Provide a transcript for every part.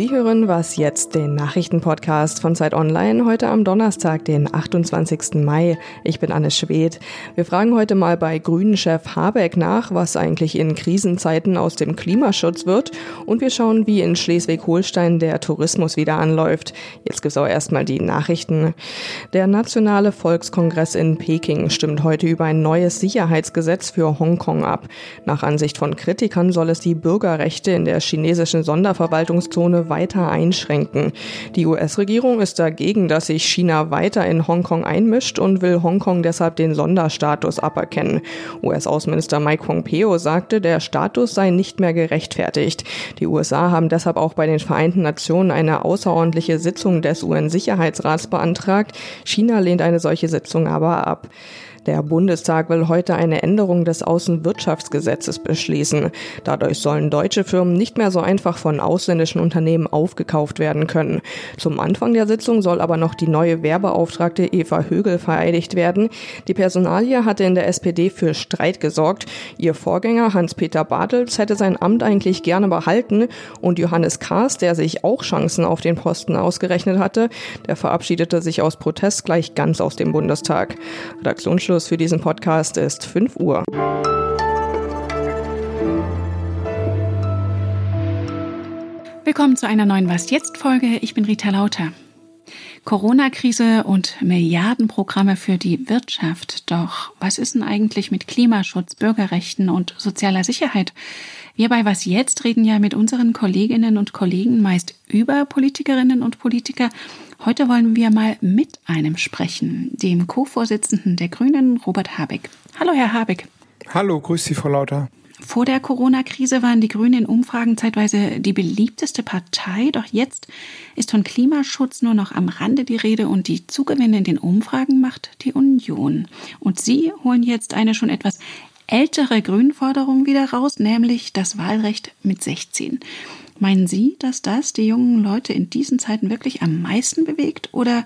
Sie hören was jetzt, den Nachrichtenpodcast von Zeit Online, heute am Donnerstag, den 28. Mai. Ich bin Anne Schwedt. Wir fragen heute mal bei Grünen-Chef Habeck nach, was eigentlich in Krisenzeiten aus dem Klimaschutz wird. Und wir schauen, wie in Schleswig-Holstein der Tourismus wieder anläuft. Jetzt gibt's auch erstmal die Nachrichten. Der Nationale Volkskongress in Peking stimmt heute über ein neues Sicherheitsgesetz für Hongkong ab. Nach Ansicht von Kritikern soll es die Bürgerrechte in der chinesischen Sonderverwaltungszone weiter einschränken. Die US-Regierung ist dagegen, dass sich China weiter in Hongkong einmischt und will Hongkong deshalb den Sonderstatus aberkennen. US-Außenminister Mike Pompeo sagte, der Status sei nicht mehr gerechtfertigt. Die USA haben deshalb auch bei den Vereinten Nationen eine außerordentliche Sitzung des UN-Sicherheitsrats beantragt. China lehnt eine solche Sitzung aber ab. Der Bundestag will heute eine Änderung des Außenwirtschaftsgesetzes beschließen. Dadurch sollen deutsche Firmen nicht mehr so einfach von ausländischen Unternehmen aufgekauft werden können. Zum Anfang der Sitzung soll aber noch die neue Werbeauftragte Eva Högel vereidigt werden. Die Personalie hatte in der SPD für Streit gesorgt. Ihr Vorgänger Hans-Peter Bartels hätte sein Amt eigentlich gerne behalten und Johannes Kahrs, der sich auch Chancen auf den Posten ausgerechnet hatte, der verabschiedete sich aus Protest gleich ganz aus dem Bundestag. Redaktions Abschluss für diesen Podcast ist 5 Uhr. Willkommen zu einer neuen Was jetzt Folge. Ich bin Rita Lauter. Corona-Krise und Milliardenprogramme für die Wirtschaft. Doch was ist denn eigentlich mit Klimaschutz, Bürgerrechten und sozialer Sicherheit? Wir bei Was jetzt reden ja mit unseren Kolleginnen und Kollegen meist über Politikerinnen und Politiker Heute wollen wir mal mit einem sprechen, dem Co-Vorsitzenden der Grünen, Robert Habeck. Hallo, Herr Habeck. Hallo, grüß Sie, Frau Lauter. Vor der Corona-Krise waren die Grünen in Umfragen zeitweise die beliebteste Partei, doch jetzt ist von Klimaschutz nur noch am Rande die Rede und die Zugewinne in den Umfragen macht die Union. Und Sie holen jetzt eine schon etwas ältere Grünforderung wieder raus, nämlich das Wahlrecht mit 16. Meinen Sie, dass das die jungen Leute in diesen Zeiten wirklich am meisten bewegt oder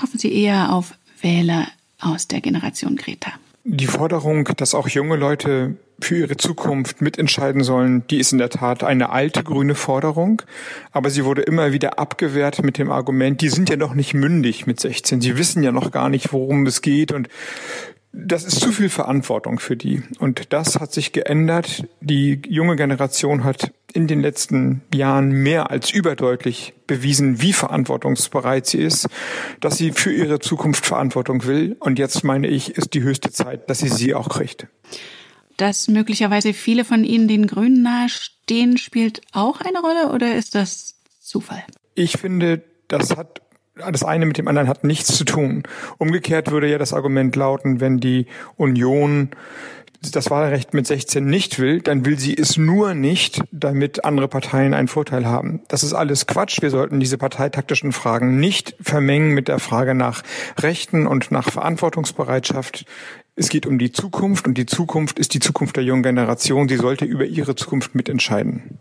hoffen Sie eher auf Wähler aus der Generation Greta? Die Forderung, dass auch junge Leute für ihre Zukunft mitentscheiden sollen, die ist in der Tat eine alte grüne Forderung, aber sie wurde immer wieder abgewehrt mit dem Argument, die sind ja noch nicht mündig mit 16, sie wissen ja noch gar nicht, worum es geht und das ist zu viel Verantwortung für die. Und das hat sich geändert. Die junge Generation hat in den letzten Jahren mehr als überdeutlich bewiesen, wie verantwortungsbereit sie ist, dass sie für ihre Zukunft Verantwortung will. Und jetzt meine ich, ist die höchste Zeit, dass sie sie auch kriegt. Dass möglicherweise viele von Ihnen den Grünen nahestehen, spielt auch eine Rolle oder ist das Zufall? Ich finde, das hat das eine mit dem anderen hat nichts zu tun. Umgekehrt würde ja das Argument lauten, wenn die Union das Wahlrecht mit 16 nicht will, dann will sie es nur nicht, damit andere Parteien einen Vorteil haben. Das ist alles Quatsch. Wir sollten diese parteitaktischen Fragen nicht vermengen mit der Frage nach Rechten und nach Verantwortungsbereitschaft. Es geht um die Zukunft und die Zukunft ist die Zukunft der jungen Generation. Sie sollte über ihre Zukunft mitentscheiden.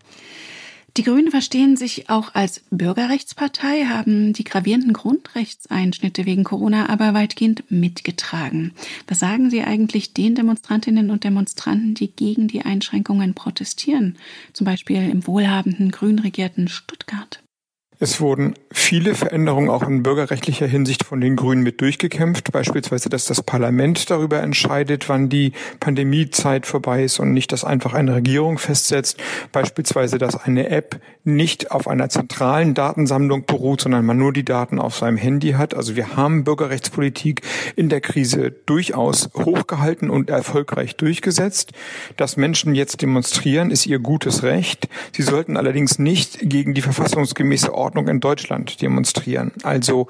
Die Grünen verstehen sich auch als Bürgerrechtspartei, haben die gravierenden Grundrechtseinschnitte wegen Corona aber weitgehend mitgetragen. Was sagen Sie eigentlich den Demonstrantinnen und Demonstranten, die gegen die Einschränkungen protestieren? Zum Beispiel im wohlhabenden, grün regierten Stuttgart. Es wurden viele Veränderungen auch in bürgerrechtlicher Hinsicht von den Grünen mit durchgekämpft. Beispielsweise, dass das Parlament darüber entscheidet, wann die Pandemiezeit vorbei ist und nicht, dass einfach eine Regierung festsetzt. Beispielsweise, dass eine App nicht auf einer zentralen Datensammlung beruht, sondern man nur die Daten auf seinem Handy hat. Also wir haben Bürgerrechtspolitik in der Krise durchaus hochgehalten und erfolgreich durchgesetzt. Dass Menschen jetzt demonstrieren, ist ihr gutes Recht. Sie sollten allerdings nicht gegen die verfassungsgemäße Ordnung in Deutschland demonstrieren. Also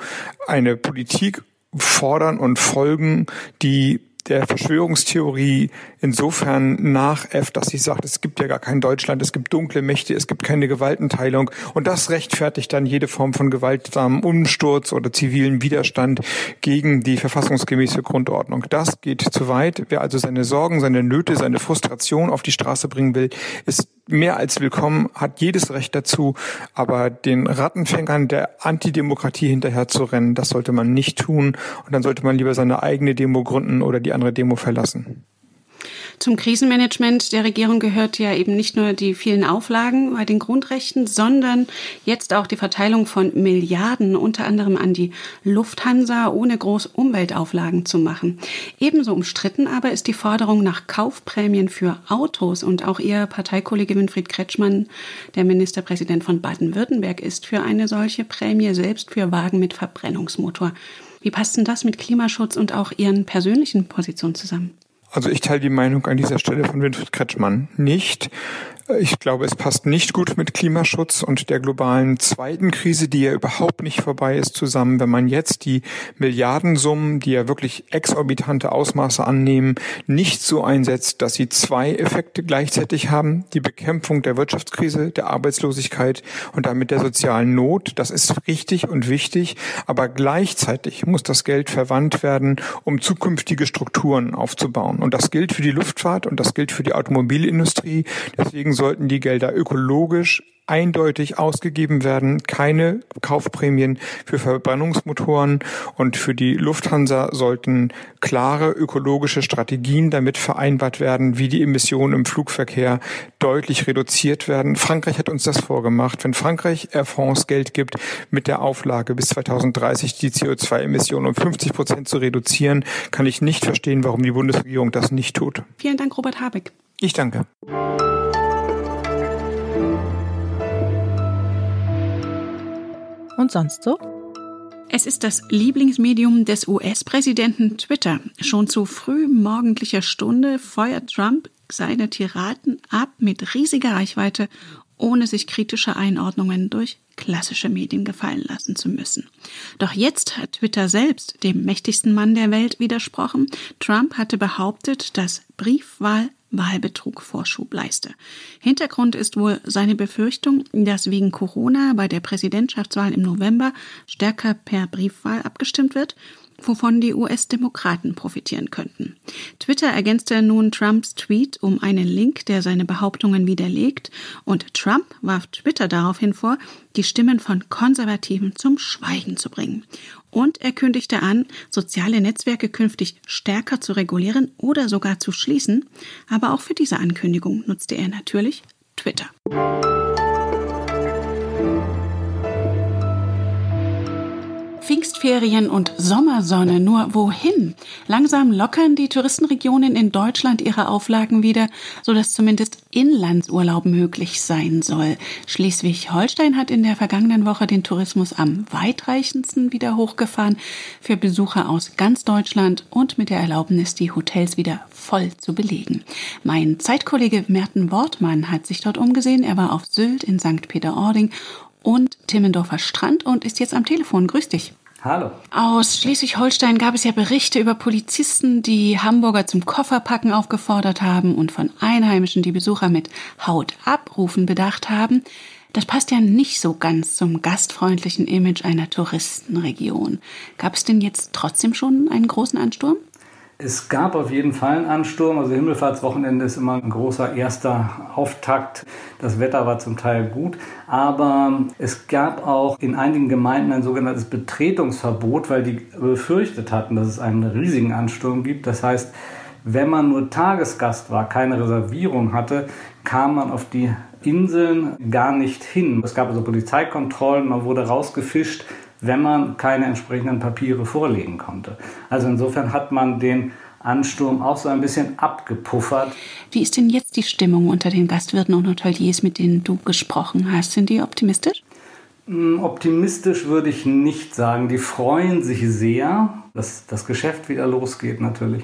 eine Politik fordern und folgen, die der Verschwörungstheorie insofern nachäfft, dass sie sagt, es gibt ja gar kein Deutschland, es gibt dunkle Mächte, es gibt keine Gewaltenteilung und das rechtfertigt dann jede Form von gewaltsamen Umsturz oder zivilen Widerstand gegen die verfassungsgemäße Grundordnung. Das geht zu weit. Wer also seine Sorgen, seine Nöte, seine Frustration auf die Straße bringen will, ist mehr als willkommen, hat jedes Recht dazu, aber den Rattenfängern der Antidemokratie hinterher zu rennen, das sollte man nicht tun und dann sollte man lieber seine eigene Demo gründen oder die andere Demo verlassen. Zum Krisenmanagement der Regierung gehört ja eben nicht nur die vielen Auflagen bei den Grundrechten, sondern jetzt auch die Verteilung von Milliarden, unter anderem an die Lufthansa, ohne groß Umweltauflagen zu machen. Ebenso umstritten aber ist die Forderung nach Kaufprämien für Autos und auch ihr Parteikollege Winfried Kretschmann, der Ministerpräsident von Baden-Württemberg, ist für eine solche Prämie selbst für Wagen mit Verbrennungsmotor. Wie passt denn das mit Klimaschutz und auch Ihren persönlichen Positionen zusammen? Also ich teile die Meinung an dieser Stelle von Winfried Kretschmann nicht. Ich glaube, es passt nicht gut mit Klimaschutz und der globalen zweiten Krise, die ja überhaupt nicht vorbei ist, zusammen. Wenn man jetzt die Milliardensummen, die ja wirklich exorbitante Ausmaße annehmen, nicht so einsetzt, dass sie zwei Effekte gleichzeitig haben. Die Bekämpfung der Wirtschaftskrise, der Arbeitslosigkeit und damit der sozialen Not. Das ist richtig und wichtig. Aber gleichzeitig muss das Geld verwandt werden, um zukünftige Strukturen aufzubauen. Und das gilt für die Luftfahrt und das gilt für die Automobilindustrie. Deswegen sollten die Gelder ökologisch eindeutig ausgegeben werden, keine Kaufprämien für Verbrennungsmotoren und für die Lufthansa sollten klare ökologische Strategien damit vereinbart werden, wie die Emissionen im Flugverkehr deutlich reduziert werden. Frankreich hat uns das vorgemacht. Wenn Frankreich Air France Geld gibt, mit der Auflage bis 2030 die CO2-Emissionen um 50 Prozent zu reduzieren, kann ich nicht verstehen, warum die Bundesregierung das nicht tut. Vielen Dank, Robert Habeck. Ich danke. Und sonst so? Es ist das Lieblingsmedium des US-Präsidenten Twitter. Schon zu früh morgendlicher Stunde feuert Trump seine Tiraden ab mit riesiger Reichweite, ohne sich kritische Einordnungen durch klassische Medien gefallen lassen zu müssen. Doch jetzt hat Twitter selbst dem mächtigsten Mann der Welt widersprochen. Trump hatte behauptet, dass Briefwahl Wahlbetrug Vorschub leiste. Hintergrund ist wohl seine Befürchtung, dass wegen Corona bei der Präsidentschaftswahl im November stärker per Briefwahl abgestimmt wird wovon die US-Demokraten profitieren könnten. Twitter ergänzte nun Trumps Tweet um einen Link, der seine Behauptungen widerlegt, und Trump warf Twitter daraufhin vor, die Stimmen von Konservativen zum Schweigen zu bringen. Und er kündigte an, soziale Netzwerke künftig stärker zu regulieren oder sogar zu schließen. Aber auch für diese Ankündigung nutzte er natürlich Twitter. Pfingstferien und Sommersonne, nur wohin? Langsam lockern die Touristenregionen in Deutschland ihre Auflagen wieder, sodass zumindest Inlandsurlaub möglich sein soll. Schleswig-Holstein hat in der vergangenen Woche den Tourismus am weitreichendsten wieder hochgefahren für Besucher aus ganz Deutschland und mit der Erlaubnis, die Hotels wieder voll zu belegen. Mein Zeitkollege Merten Wortmann hat sich dort umgesehen. Er war auf Sylt in St. Peter-Ording und Timmendorfer Strand und ist jetzt am Telefon. Grüß dich. Hallo. Aus Schleswig-Holstein gab es ja Berichte über Polizisten, die Hamburger zum Kofferpacken aufgefordert haben und von Einheimischen, die Besucher mit Haut abrufen bedacht haben. Das passt ja nicht so ganz zum gastfreundlichen Image einer Touristenregion. Gab es denn jetzt trotzdem schon einen großen Ansturm? Es gab auf jeden Fall einen Ansturm. Also Himmelfahrtswochenende ist immer ein großer erster Auftakt. Das Wetter war zum Teil gut. Aber es gab auch in einigen Gemeinden ein sogenanntes Betretungsverbot, weil die befürchtet hatten, dass es einen riesigen Ansturm gibt. Das heißt, wenn man nur Tagesgast war, keine Reservierung hatte, kam man auf die Inseln gar nicht hin. Es gab also Polizeikontrollen, man wurde rausgefischt wenn man keine entsprechenden Papiere vorlegen konnte. Also insofern hat man den Ansturm auch so ein bisschen abgepuffert. Wie ist denn jetzt die Stimmung unter den Gastwirten und Hoteliers, mit denen du gesprochen hast? Sind die optimistisch? Hm, optimistisch würde ich nicht sagen. Die freuen sich sehr, dass das Geschäft wieder losgeht natürlich,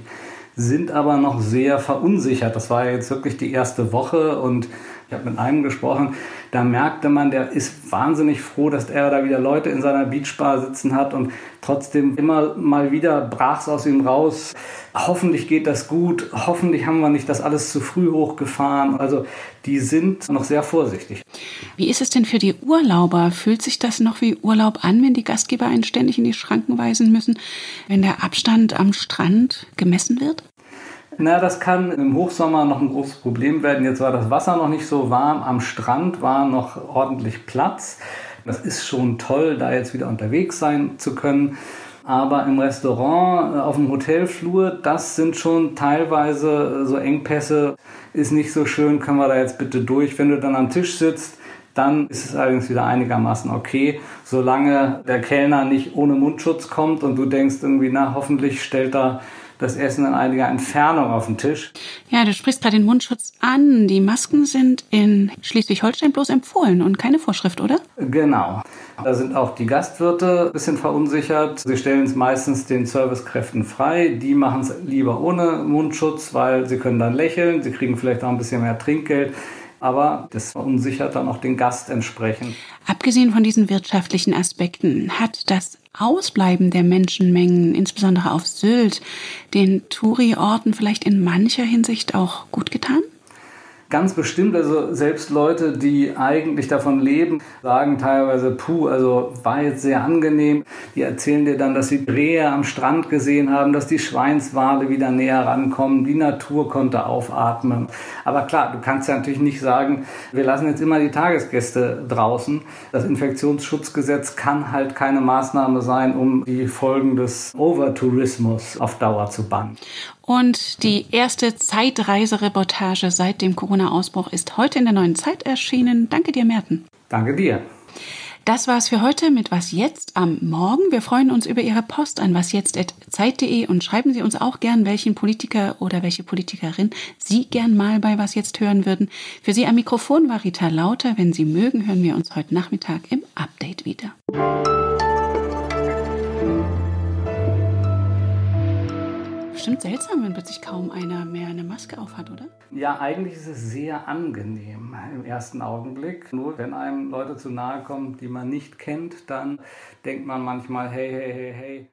sind aber noch sehr verunsichert. Das war jetzt wirklich die erste Woche und ich habe mit einem gesprochen, da merkte man, der ist wahnsinnig froh, dass er da wieder Leute in seiner Beachbar sitzen hat und trotzdem immer mal wieder brach es aus ihm raus. Hoffentlich geht das gut, hoffentlich haben wir nicht das alles zu früh hochgefahren. Also die sind noch sehr vorsichtig. Wie ist es denn für die Urlauber? Fühlt sich das noch wie Urlaub an, wenn die Gastgeber einen ständig in die Schranken weisen müssen, wenn der Abstand am Strand gemessen wird? Na, das kann im Hochsommer noch ein großes Problem werden. Jetzt war das Wasser noch nicht so warm. Am Strand war noch ordentlich Platz. Das ist schon toll, da jetzt wieder unterwegs sein zu können. Aber im Restaurant, äh, auf dem Hotelflur, das sind schon teilweise so Engpässe, ist nicht so schön, können wir da jetzt bitte durch. Wenn du dann am Tisch sitzt, dann ist es allerdings wieder einigermaßen okay, solange der Kellner nicht ohne Mundschutz kommt und du denkst irgendwie, na, hoffentlich stellt er das Essen in einiger Entfernung auf den Tisch. Ja, du sprichst gerade den Mundschutz an. Die Masken sind in Schleswig-Holstein bloß empfohlen und keine Vorschrift, oder? Genau. Da sind auch die Gastwirte ein bisschen verunsichert. Sie stellen es meistens den Servicekräften frei. Die machen es lieber ohne Mundschutz, weil sie können dann lächeln. Sie kriegen vielleicht auch ein bisschen mehr Trinkgeld aber das verunsichert dann auch den Gast entsprechend. Abgesehen von diesen wirtschaftlichen Aspekten hat das Ausbleiben der Menschenmengen, insbesondere auf Sylt, den Touri-Orten vielleicht in mancher Hinsicht auch gut getan? Ganz bestimmt, also selbst Leute, die eigentlich davon leben, sagen teilweise, puh, also war jetzt sehr angenehm. Die erzählen dir dann, dass sie Rehe am Strand gesehen haben, dass die Schweinswale wieder näher rankommen, die Natur konnte aufatmen. Aber klar, du kannst ja natürlich nicht sagen, wir lassen jetzt immer die Tagesgäste draußen. Das Infektionsschutzgesetz kann halt keine Maßnahme sein, um die Folgen des Overtourismus auf Dauer zu bannen. Und die erste Zeitreisereportage seit dem Corona-Ausbruch ist heute in der neuen Zeit erschienen. Danke dir, Merten. Danke dir. Das war's für heute mit Was jetzt am Morgen. Wir freuen uns über Ihre Post an wasjetzt.zeit.de und schreiben Sie uns auch gern, welchen Politiker oder welche Politikerin Sie gern mal bei Was jetzt hören würden. Für Sie am Mikrofon war Rita Lauter. Wenn Sie mögen, hören wir uns heute Nachmittag im Update wieder. Bestimmt seltsam, wenn plötzlich kaum einer mehr eine Maske aufhat, oder? Ja, eigentlich ist es sehr angenehm im ersten Augenblick. Nur wenn einem Leute zu nahe kommen, die man nicht kennt, dann denkt man manchmal, hey, hey, hey, hey.